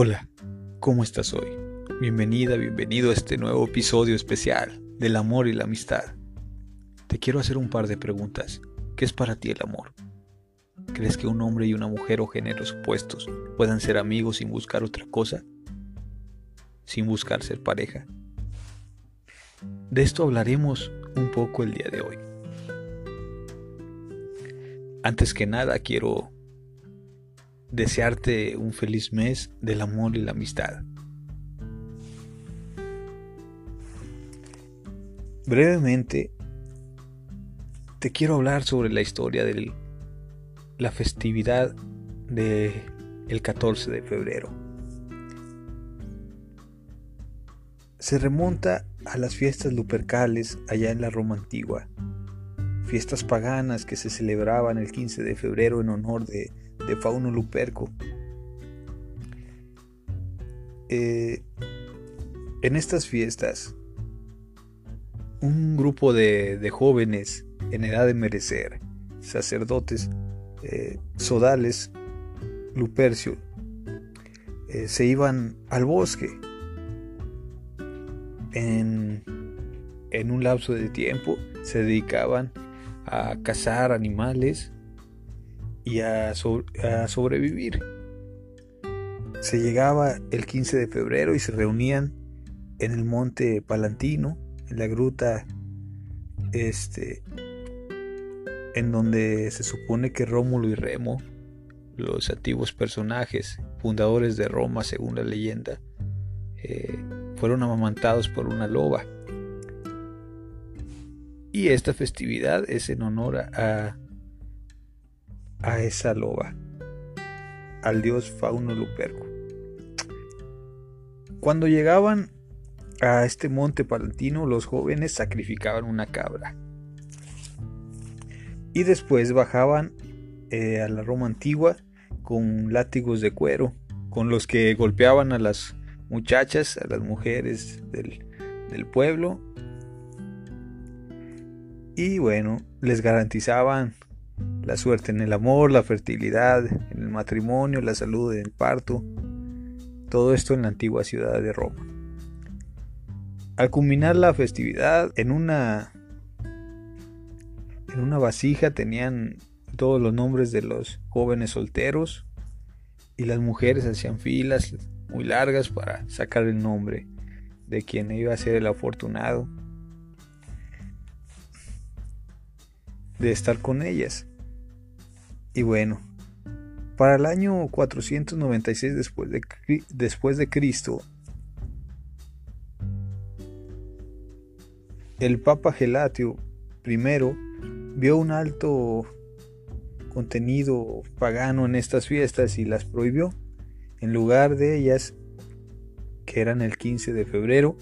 Hola, ¿cómo estás hoy? Bienvenida, bienvenido a este nuevo episodio especial del amor y la amistad. Te quiero hacer un par de preguntas. ¿Qué es para ti el amor? ¿Crees que un hombre y una mujer o géneros opuestos puedan ser amigos sin buscar otra cosa? ¿Sin buscar ser pareja? De esto hablaremos un poco el día de hoy. Antes que nada quiero desearte un feliz mes del amor y la amistad. Brevemente, te quiero hablar sobre la historia de la festividad del el 14 de febrero. Se remonta a las fiestas lupercales allá en la Roma antigua, fiestas paganas que se celebraban el 15 de febrero en honor de de Fauno Luperco. Eh, en estas fiestas, un grupo de, jóvenes en edad de merecer, sacerdotes, eh, sodales, Lupercio, eh, se iban al bosque en, en un lapso de tiempo, se dedicaban a cazar animales y a, sobrevivir. Se llegaba el 15 de febrero y se reunían en el monte Palantino, en la gruta este en donde se supone que Rómulo y Remo, los antiguos personajes fundadores de Roma según la leyenda, eh, fueron amamantados por una loba. Y esta festividad es en honor a, a esa loba, al dios Fauno Luperco. Cuando llegaban a este monte palantino, los jóvenes sacrificaban una cabra. Y después bajaban eh, a la Roma antigua con látigos de cuero, con los que golpeaban a las muchachas, a las mujeres del, del pueblo. Y bueno, les garantizaban la suerte en el amor, la fertilidad en el matrimonio, la salud en el parto, todo esto en la antigua ciudad de Roma. Al culminar la festividad, en una en una vasija tenían todos los nombres de los jóvenes solteros y las mujeres hacían filas muy largas para sacar el nombre de quien iba a ser el afortunado de estar con ellas. Y bueno, para el año 496 después de, después de Cristo, el Papa Gelatio I vio un alto contenido pagano en estas fiestas y las prohibió. En lugar de ellas, que eran el 15 de febrero,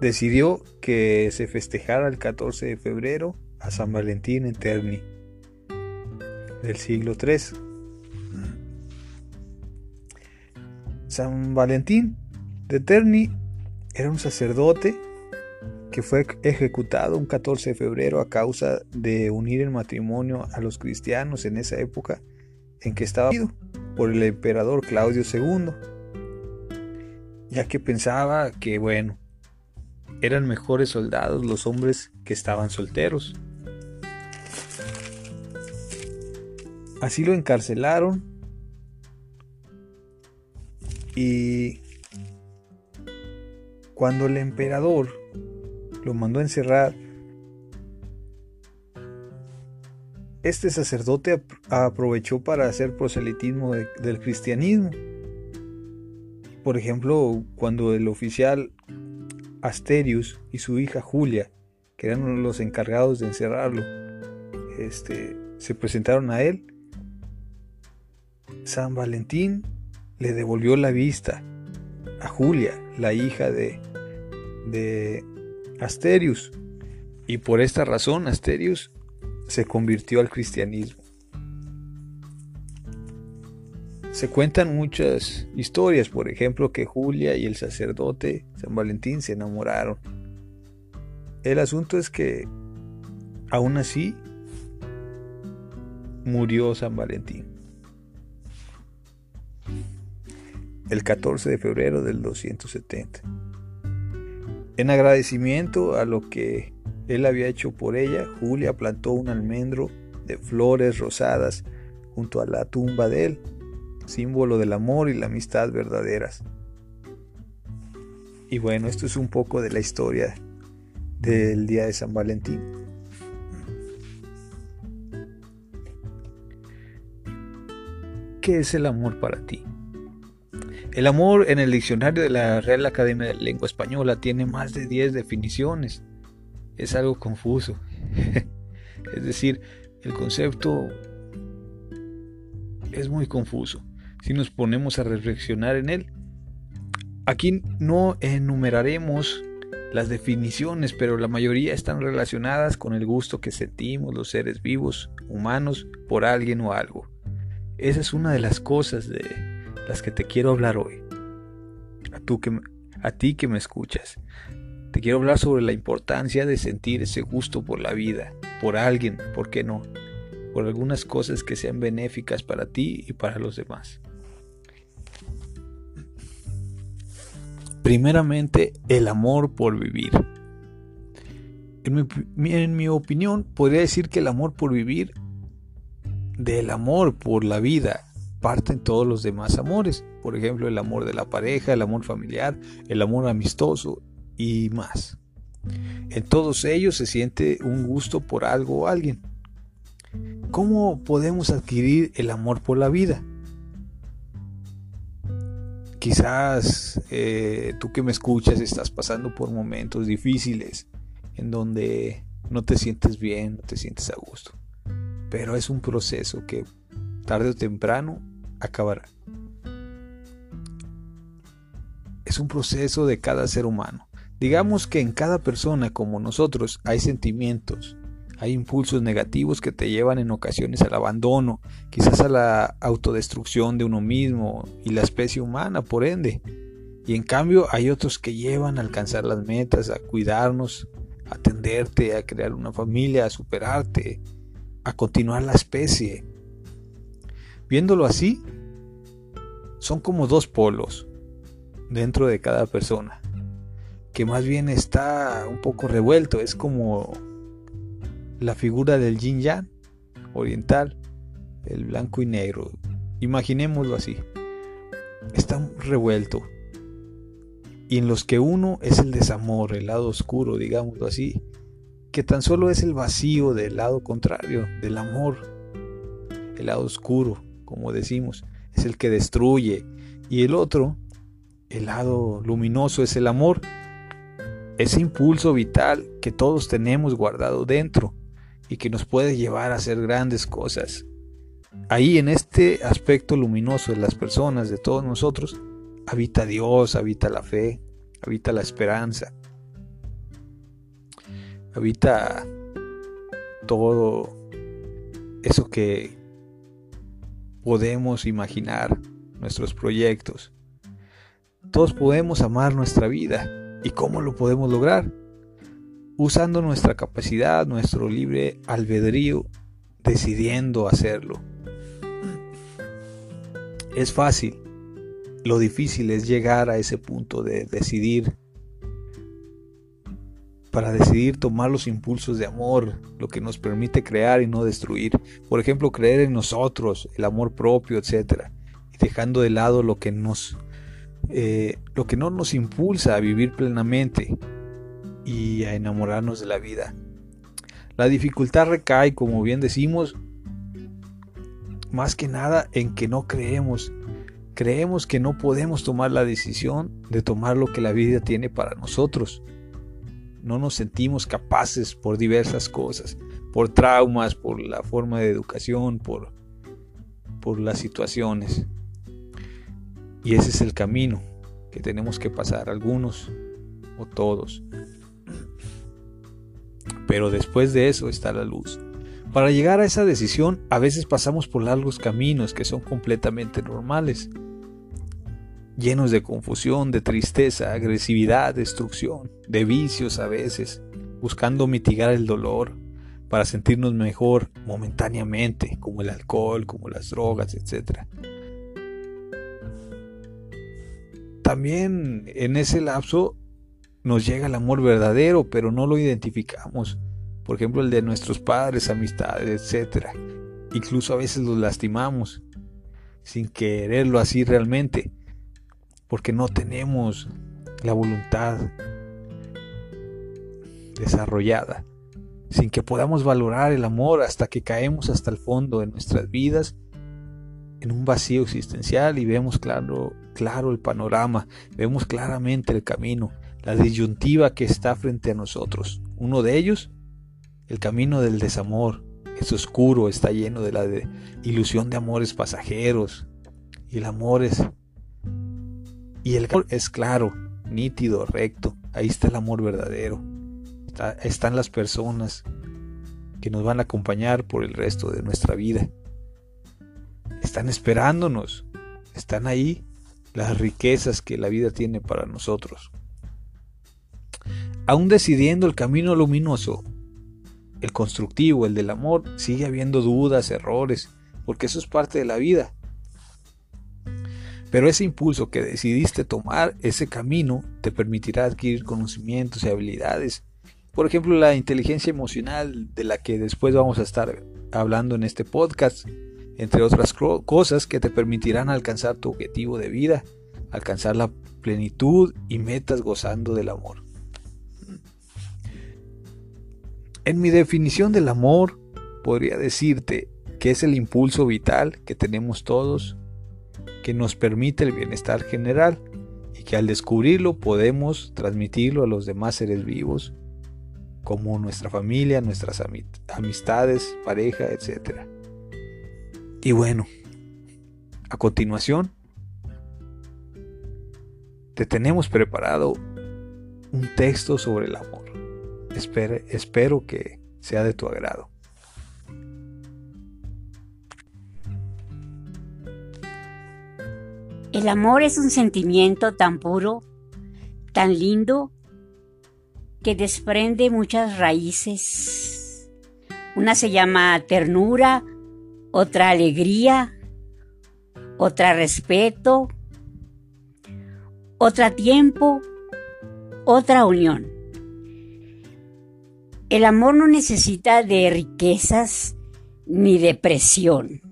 decidió que se festejara el 14 de febrero a San Valentín en Terni del siglo III. San Valentín de Terni era un sacerdote que fue ejecutado un 14 de febrero a causa de unir el matrimonio a los cristianos en esa época en que estaba por el emperador Claudio II, ya que pensaba que, bueno, eran mejores soldados los hombres que estaban solteros. Así lo encarcelaron y cuando el emperador lo mandó a encerrar, este sacerdote aprovechó para hacer proselitismo del cristianismo. Por ejemplo, cuando el oficial Asterius y su hija Julia, que eran los encargados de encerrarlo, este, se presentaron a él, San Valentín le devolvió la vista a Julia, la hija de, Asterius, y por esta razón Asterius se convirtió al cristianismo. Se cuentan muchas historias, por ejemplo, que Julia y el sacerdote San Valentín se enamoraron. El asunto es que, aún así, murió San Valentín. El 14 de febrero del 270. En agradecimiento a lo que él había hecho por ella, Julia plantó un almendro de flores rosadas junto a la tumba de él, símbolo del amor y la amistad verdaderas. Y bueno, esto es un poco de la historia del día de San Valentín. ¿Qué es el amor para ti? El amor en el diccionario de la Real Academia de Lengua Española tiene más de 10 definiciones. Es algo confuso. es decir, el concepto es muy confuso. Si nos ponemos a reflexionar en él, aquí no enumeraremos las definiciones, pero la mayoría están relacionadas con el gusto que sentimos los seres vivos, humanos, por alguien o algo. Esa es una de las cosas de las que te quiero hablar hoy. A, tú que, a ti que me escuchas. Te quiero hablar sobre la importancia de sentir ese gusto por la vida, por alguien, ¿por qué no? Por algunas cosas que sean benéficas para ti y para los demás. Primeramente, el amor por vivir. En mi, en mi, opinión, podría decir que el amor por vivir del amor por la vida parten todos los demás amores. Por ejemplo, el amor de la pareja, el amor familiar, el amor amistoso y más. En todos ellos se siente un gusto por algo o alguien. ¿Cómo podemos adquirir el amor por la vida? Quizás eh, tú que me escuchas estás pasando por momentos difíciles en donde no te sientes bien, no te sientes a gusto pero es un proceso que tarde o temprano acabará. Es un proceso de cada ser humano. Digamos que en cada persona como nosotros hay sentimientos, hay impulsos negativos que te llevan en ocasiones al abandono, quizás a la autodestrucción de uno mismo y la especie humana, por ende. Y en cambio hay otros que llevan a alcanzar las metas, a cuidarnos, a atenderte, a crear una familia, a superarte, a continuar la especie. Viéndolo así, son como dos polos dentro de cada persona, que más bien está un poco revuelto, es como la figura del yin yang oriental, el blanco y negro. Imaginémoslo así. Está revuelto. Y en los que uno es el desamor, el lado oscuro, digámoslo así, que tan solo es el vacío del lado contrario, del amor. El lado oscuro, como decimos, es el que destruye. Y el otro, el lado luminoso, es el amor. Ese impulso vital que todos tenemos guardado dentro y que nos puede llevar a hacer grandes cosas. Ahí en este aspecto luminoso de las personas, de todos nosotros, habita Dios, habita la fe, habita la esperanza, habita todo eso que podemos imaginar, nuestros proyectos. Todos podemos amar nuestra vida. ¿Y cómo lo podemos lograr? Usando nuestra capacidad, nuestro libre albedrío, decidiendo hacerlo. Es fácil. Lo difícil es llegar a ese punto de decidir para decidir tomar los impulsos de amor, lo que nos permite crear y no destruir. Por ejemplo, creer en nosotros, el amor propio, etc. Y dejando de lado lo que nos, eh, lo que no nos impulsa a vivir plenamente y a enamorarnos de la vida. La dificultad recae, como bien decimos, más que nada en que no creemos. Creemos que no podemos tomar la decisión de tomar lo que la vida tiene para nosotros no nos sentimos capaces por diversas cosas, por traumas, por la forma de educación, por, por las situaciones. Y ese es el camino que tenemos que pasar, algunos o todos. Pero después de eso está la luz. Para llegar a esa decisión a veces pasamos por largos caminos que son completamente normales llenos de confusión, de tristeza, agresividad, destrucción, de vicios a veces, buscando mitigar el dolor para sentirnos mejor momentáneamente, como el alcohol, como las drogas, etc. también en ese lapso nos llega el amor verdadero, pero no lo identificamos. Por ejemplo, el de nuestros padres, amistades, etc. Incluso a veces los lastimamos sin quererlo así realmente, porque no tenemos la voluntad desarrollada, sin que podamos valorar el amor hasta que caemos hasta el fondo de nuestras vidas en un vacío existencial y vemos claro, claro el panorama, vemos claramente el camino, la disyuntiva que está frente a nosotros. Uno de ellos, el camino del desamor, es oscuro, está lleno de la ilusión de amores pasajeros. Y el amor es... Y el amor es claro, nítido, recto. Ahí está el amor verdadero. están las personas que nos van a acompañar por el resto de nuestra vida. Están esperándonos. Están ahí las riquezas que la vida tiene para nosotros. Aún decidiendo el camino luminoso, el constructivo, el del amor, sigue habiendo dudas, errores, porque eso es parte de la vida. Pero ese impulso que decidiste tomar, ese camino, te permitirá adquirir conocimientos y habilidades. Por ejemplo, la inteligencia emocional de la que después vamos a estar hablando en este podcast, entre otras cosas que te permitirán alcanzar tu objetivo de vida, alcanzar la plenitud y metas gozando del amor. En mi definición del amor, podría decirte que es el impulso vital que tenemos todos, que nos permite el bienestar general y que al descubrirlo podemos transmitirlo a los demás seres vivos, como nuestra familia, nuestras amistades, pareja, etc. Y bueno, a continuación, te tenemos preparado un texto sobre el amor espero que sea de tu agrado. El amor es un sentimiento tan puro, tan lindo, que desprende muchas raíces. Una se llama ternura, otra alegría, otra respeto, otra tiempo, otra unión. El amor no necesita de riquezas ni depresión,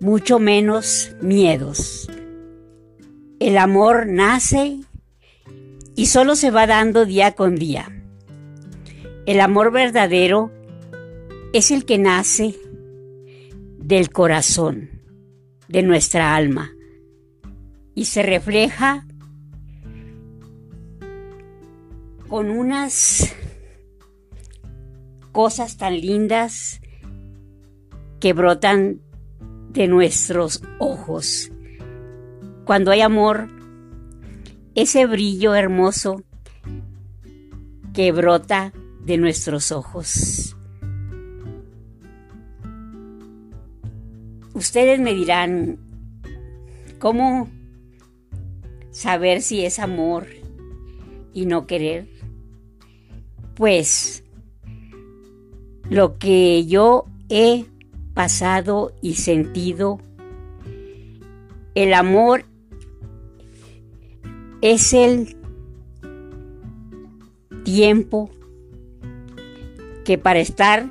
mucho menos miedos. El amor nace y solo se va dando día con día. El amor verdadero es el que nace del corazón, de nuestra alma, y se refleja con unas cosas tan lindas que brotan de nuestros ojos. Cuando hay amor, ese brillo hermoso que brota de nuestros ojos. Ustedes me dirán, ¿cómo saber si es amor y no querer? Pues lo que yo he pasado y sentido. El amor es el tiempo que para estar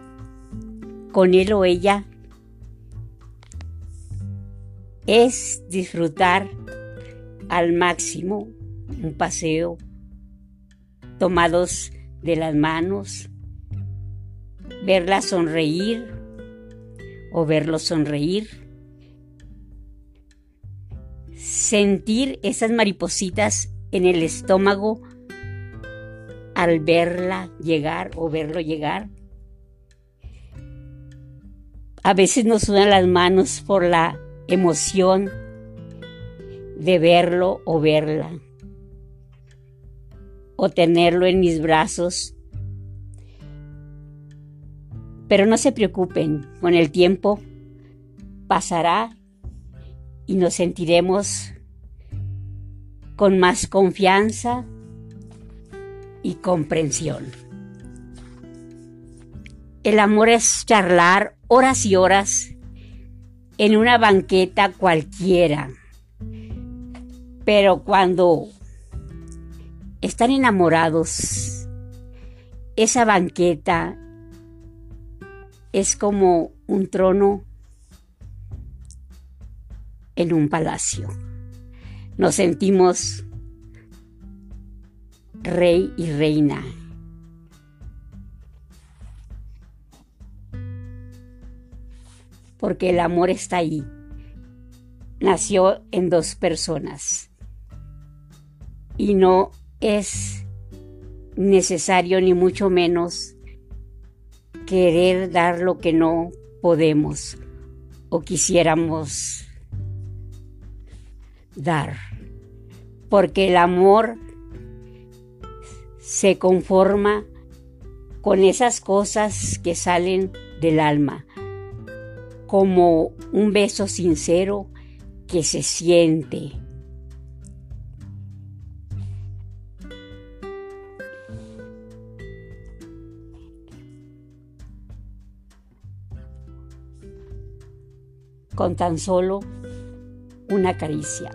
con él o ella es disfrutar al máximo un paseo tomados de las manos, verla sonreír o verlo sonreír, sentir esas maripositas en el estómago al verla llegar o verlo llegar. A veces nos sudan las manos por la emoción de verlo o verla, o tenerlo en mis brazos pero no se preocupen, con el tiempo pasará y nos sentiremos con más confianza y comprensión. El amor es charlar horas y horas en una banqueta cualquiera, Pero cuando están enamorados, esa banqueta es como un trono en un palacio. Nos sentimos rey y reina. Porque el amor está ahí. Nació en dos personas. Y no es necesario ni mucho menos querer dar lo que no podemos o quisiéramos dar. Porque el amor se conforma con esas cosas que salen del alma, como un beso sincero que se siente. con tan solo una caricia,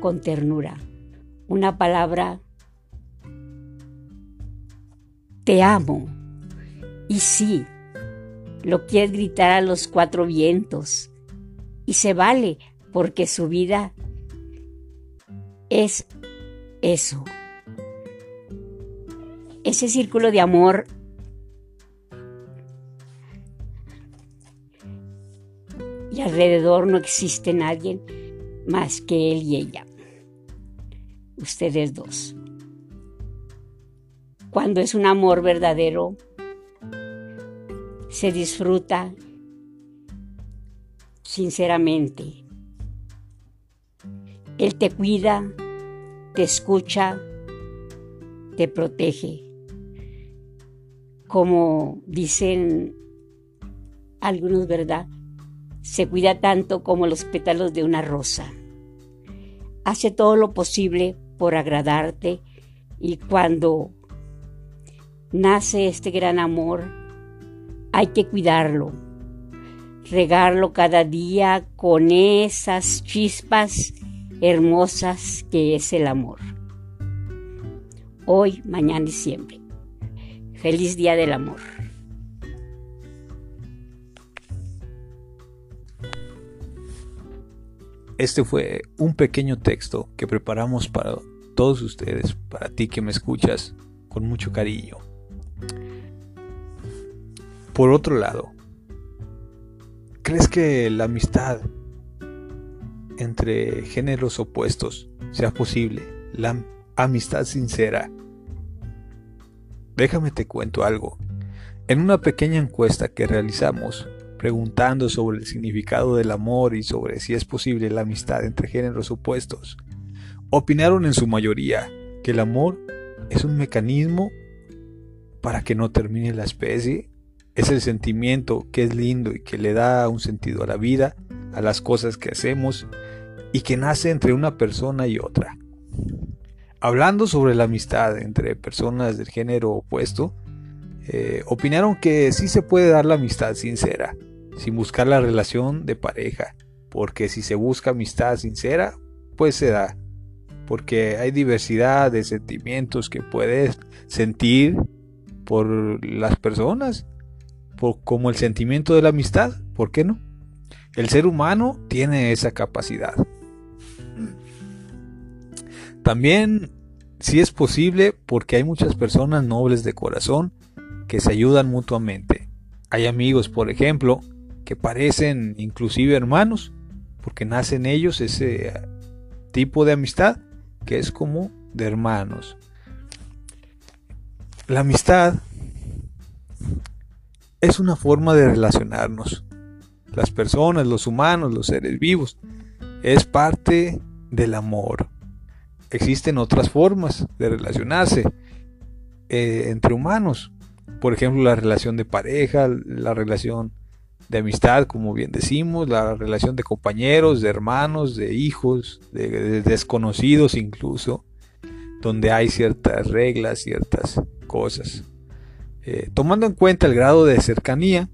con ternura, una palabra te amo. Y sí, lo quieres gritar a los cuatro vientos. Y se vale, porque su vida es eso. Ese círculo de amor y alrededor no existe nadie más que él y ella. Ustedes dos cuando es un amor verdadero, se disfruta sinceramente. Él te cuida, te escucha, te protege. Como dicen algunos, ¿verdad? Se cuida tanto como los pétalos de una rosa. Hace todo lo posible por agradarte y cuando nace este gran amor, hay que cuidarlo, regarlo cada día con esas chispas hermosas que es el amor. Hoy, mañana y siempre. Feliz Día del Amor. Este fue un pequeño texto que preparamos para todos ustedes, para ti que me escuchas con mucho cariño. Por otro lado, ¿crees que la amistad entre géneros opuestos sea posible? La amistad sincera. Déjame te cuento algo. En una pequeña encuesta que realizamos, preguntando sobre el significado del amor y sobre si es posible la amistad entre géneros opuestos, opinaron en su mayoría que el amor es un mecanismo para que no termine la especie es el sentimiento que es lindo y que le da un sentido a la vida, a las cosas que hacemos y que nace entre una persona y otra. Hablando sobre la amistad entre personas del género opuesto, eh, opinaron que sí se puede dar la amistad sincera, sin buscar la relación de pareja, porque si se busca amistad sincera, pues se da, porque hay diversidad de sentimientos que puedes sentir por las personas como el sentimiento de la amistad, ¿por qué no? El ser humano tiene esa capacidad. También, si es posible, porque hay muchas personas nobles de corazón que se ayudan mutuamente. Hay amigos, por ejemplo, que parecen inclusive hermanos, porque nacen ellos ese tipo de amistad que es como de hermanos. La amistad es una forma de relacionarnos. Las personas, los humanos, los seres vivos. Es parte del amor. Existen otras formas de relacionarse eh, entre humanos. Por ejemplo, la relación de pareja, la relación de amistad, como bien decimos, la relación de compañeros, de hermanos, de hijos, de desconocidos incluso, donde hay ciertas reglas, ciertas cosas. Eh, tomando en cuenta el grado de cercanía,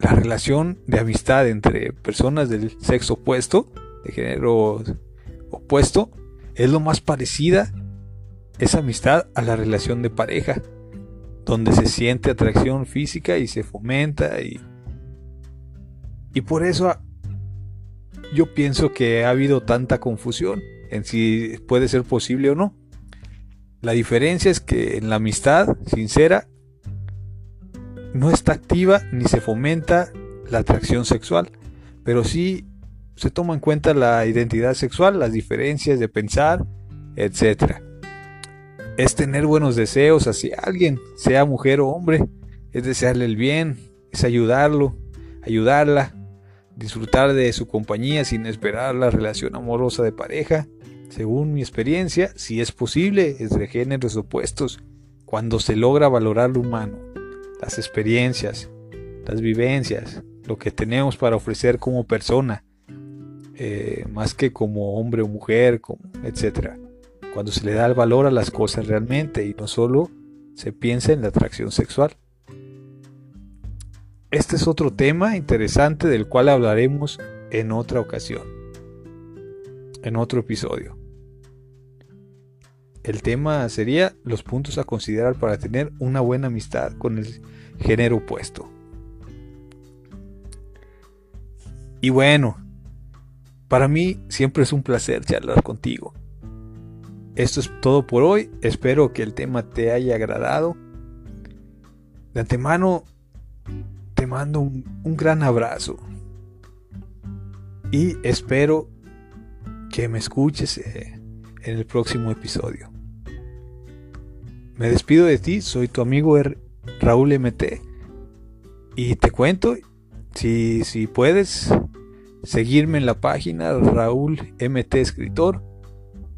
la relación de amistad entre personas del sexo opuesto, de género opuesto es lo más parecida esa amistad a la relación de pareja, donde se siente atracción física y se fomenta y, y por eso yo pienso que ha habido tanta confusión en si puede ser posible o no. La diferencia es que en la amistad sincera no está activa ni se fomenta la atracción sexual, pero sí se toma en cuenta la identidad sexual, las diferencias de pensar, etc. Es tener buenos deseos hacia alguien, sea mujer o hombre, es desearle el bien, es ayudarlo, ayudarla, disfrutar de su compañía sin esperar la relación amorosa de pareja. Según mi experiencia, si es posible, de géneros opuestos, cuando se logra valorar lo humano, las experiencias, las vivencias, lo que tenemos para ofrecer como persona, eh, más que como hombre o mujer, como, etc. Cuando se le da el valor a las cosas realmente y no solo se piensa en la atracción sexual. Este es otro tema interesante del cual hablaremos en otra ocasión, en otro episodio. El tema sería los puntos a considerar para tener una buena amistad con el género opuesto. Y bueno, para mí siempre es un placer charlar contigo. Esto es todo por hoy. Espero que el tema te haya agradado. De antemano te mando un, gran abrazo. Y espero que me escuches eh, en el próximo episodio. Me despido de ti, soy tu amigo Raúl MT. Y te cuento, si, si puedes, seguirme en la página Raúl MT Escritor.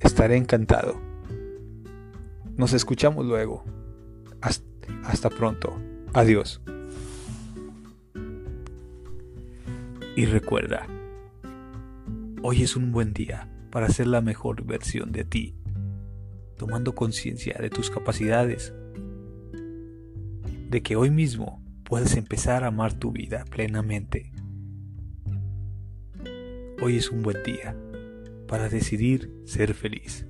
Estaré encantado. Nos escuchamos luego. Hasta, pronto. Adiós. Y recuerda, hoy es un buen día para ser la mejor versión de ti, tomando conciencia de tus capacidades, de que hoy mismo puedes empezar a amar tu vida plenamente. Hoy es un buen día para decidir ser feliz.